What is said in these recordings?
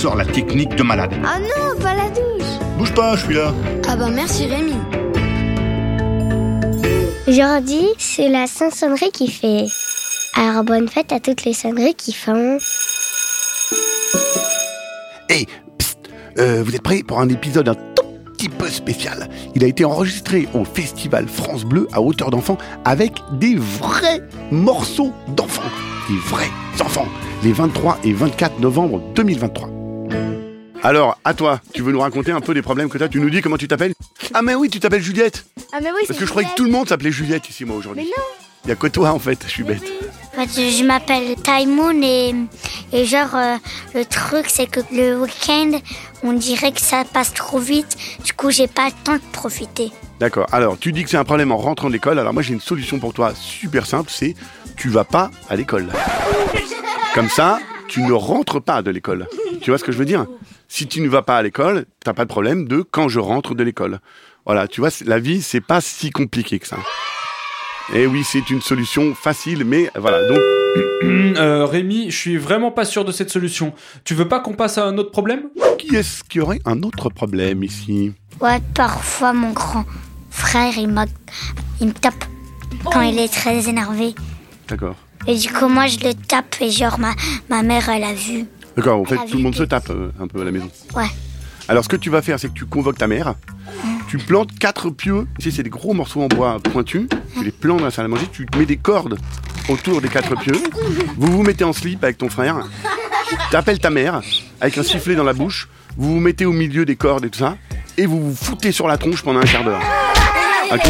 sors la technique de malade. Ah non, pas la douche. Bouge pas, je suis là. Ah bah merci Rémi. Aujourd'hui, c'est la Saint-Sonnerie qui fait. Alors bonne fête à toutes les sonneries qui font. Hey, psst, euh, vous êtes prêts pour un épisode un tout petit peu spécial? Il a été enregistré au Festival France Bleu à hauteur d'enfant avec des vrais morceaux d'enfants. Des vrais enfants. Les 23 et 24 novembre 2023. Alors, à toi, tu veux nous raconter un peu des problèmes que tu as Tu nous dis comment tu t'appelles Ah mais oui, tu t'appelles Juliette Ah mais oui, Parce que je croyais que tout le monde s'appelait Juliette ici moi aujourd'hui. Mais non. Il y a que toi en fait, je suis bête. En fait, je m'appelle Taimoun et, et genre, euh, le truc, c'est que le week-end, on dirait que ça passe trop vite. Du coup, j'ai pas le temps de profiter. D'accord. Alors, tu dis que c'est un problème en rentrant de l'école. Alors moi, j'ai une solution pour toi super simple, c'est tu vas pas à l'école. Comme ça, tu ne rentres pas de l'école. Tu vois ce que je veux dire? Si tu ne vas pas à l'école, t'as pas de problème de quand je rentre de l'école. Voilà, tu vois, la vie, c'est pas si compliqué que ça. Et oui, c'est une solution facile, mais voilà. Donc, Euh, Rémi, je suis vraiment pas sûr de cette solution. Tu veux pas qu'on passe à un autre problème? Qui est-ce qui aurait un autre problème ici? Ouais, parfois, mon grand frère, il, m'a- il me tape quand il est très énervé. D'accord. Et du coup, moi, je le tape et genre, ma, ma mère, elle a vu. D'accord, en fait, tout le monde se tape euh, un peu à la maison. Ouais. Alors, ce que tu vas faire, c'est que tu convoques ta mère, tu plantes quatre pieux, ici, c'est des gros morceaux en bois pointus, tu les plantes dans la salle à manger, tu mets des cordes autour des quatre pieux, vous vous mettez en slip avec ton frère, tu appelles ta mère avec un sifflet dans la bouche, vous vous mettez au milieu des cordes et tout ça, et vous vous foutez sur la tronche pendant un quart d'heure. Ok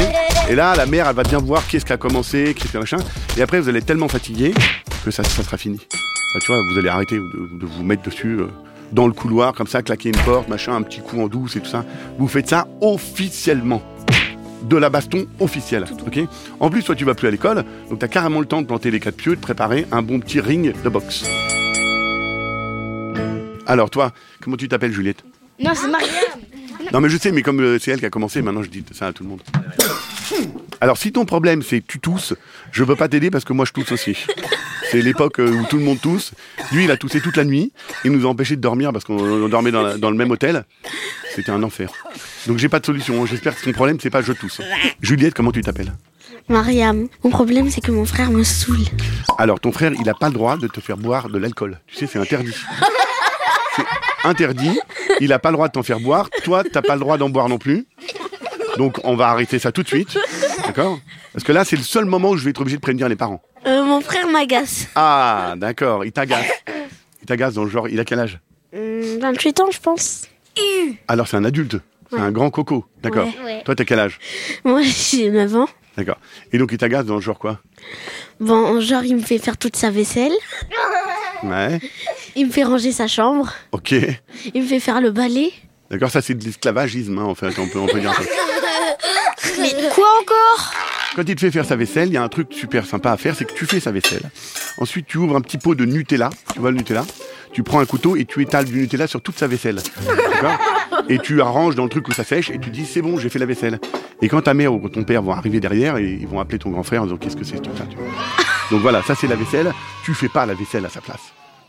Et là, la mère, elle va bien voir qu'est-ce qui a commencé, qu'est-ce que machin, et après, vous allez être tellement fatigué que ça, ça sera fini. Bah, tu vois, vous allez arrêter de, de vous mettre dessus euh, dans le couloir, comme ça, claquer une porte, machin, un petit coup en douce et tout ça. Vous faites ça officiellement. De la baston officielle, ok? En plus, toi, tu vas plus à l'école, donc t'as carrément le temps de planter les quatre pieux et de préparer un bon petit ring de boxe. Alors, toi, comment tu t'appelles, Juliette? Non, c'est Mariam. non mais je sais, mais comme euh, c'est elle qui a commencé, maintenant je dis ça à tout le monde. Alors si ton problème c'est que tu tousses, je peux pas t'aider parce que moi je tousse aussi. C'est l'époque euh, où tout le monde tousse. Lui il a toussé toute la nuit, il nous a empêché de dormir parce qu'on on dormait dans, la- dans le même hôtel. C'était un enfer. Donc j'ai pas de solution. J'espère que ton problème c'est pas je tousse. Juliette, comment tu t'appelles? Mariam, mon problème c'est que mon frère me saoule. Alors ton frère il a pas le droit de te faire boire de l'alcool. Tu sais c'est interdit. C'est interdit. Il a pas le droit de t'en faire boire. Toi t'as pas le droit d'en boire non plus. Donc on va arrêter ça tout de suite. D'accord? Parce que là, c'est le seul moment où je vais être obligé de prévenir les parents. Euh, mon frère m'agace. Ah, d'accord, il t'agace. Il t'agace dans le genre, il a quel âge Hum, 28 ans, je pense. Alors c'est un adulte, c'est un grand coco. D'accord. Ouais. Toi, t'as quel âge Moi, j'ai 9 ans. D'accord. Et donc il t'agace dans le genre quoi Bon, genre, il me fait faire toute sa vaisselle. Ouais. Il me fait ranger sa chambre. Ok. Il me fait faire le balai. D'accord, ça c'est de l'esclavagisme, hein, en fait, on peut, on peut dire ça. Mais quoi encore? Quand il te fait faire sa vaisselle, il y a un truc super sympa à faire, c'est que tu fais sa vaisselle. Ensuite, tu ouvres un petit pot de Nutella. Tu vois le Nutella? Tu prends un couteau et tu étales du Nutella sur toute sa vaisselle. Et tu arranges dans le truc où ça sèche et tu dis c'est bon, j'ai fait la vaisselle. Et quand ta mère ou ton père vont arriver derrière et ils vont appeler ton grand frère en disant qu'est-ce que c'est ce truc-là tu vois? Donc voilà, ça c'est la vaisselle. Tu fais pas la vaisselle à sa place.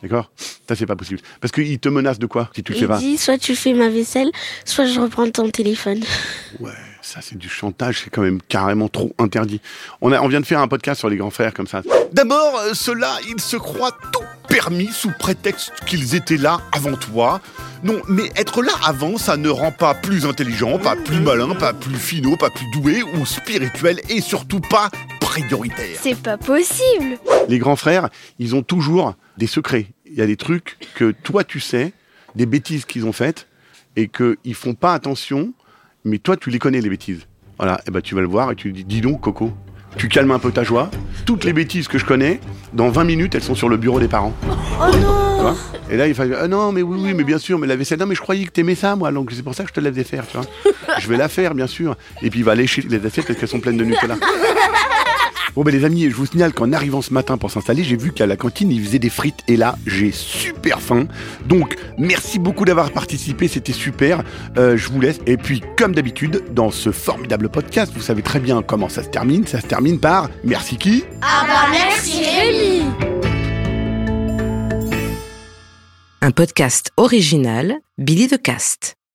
D'accord? Ça c'est pas possible. Parce qu'il te menace de quoi si tu le fais Il pas? dit soit tu fais ma vaisselle, soit je reprends ton téléphone. Ouais, ça c'est du chantage, c'est quand même carrément trop interdit. On, a, on vient de faire un podcast sur les grands frères comme ça. D'abord, euh, ceux-là, ils se croient tout permis sous prétexte qu'ils étaient là avant toi. Non, mais être là avant, ça ne rend pas plus intelligent, pas plus malin, pas plus finot, pas plus doué ou spirituel et surtout pas prioritaire. C'est pas possible. Les grands frères, ils ont toujours des secrets. Il y a des trucs que toi tu sais, des bêtises qu'ils ont faites et qu'ils font pas attention, mais toi tu les connais les bêtises. Voilà, et ben tu vas le voir et tu lui dis dis donc Coco, tu calmes un peu ta joie. Toutes les bêtises que je connais, dans 20 minutes, elles sont sur le bureau des parents. Oh non et là, il fait ah non, mais oui, oui, mais bien sûr, mais la vaisselle, non, mais je croyais que t'aimais ça, moi, donc c'est pour ça que je te la faisais faire, tu vois. je vais la faire, bien sûr. Et puis il va lécher les assiettes parce qu'elles sont pleines de Nutella. Bon ben les amis, je vous signale qu'en arrivant ce matin pour s'installer, j'ai vu qu'à la cantine ils faisaient des frites et là j'ai super faim. Donc merci beaucoup d'avoir participé, c'était super. Euh, je vous laisse. Et puis comme d'habitude, dans ce formidable podcast, vous savez très bien comment ça se termine. Ça se termine par merci qui? Ah bah merci Rémi Un podcast original, Billy de Cast.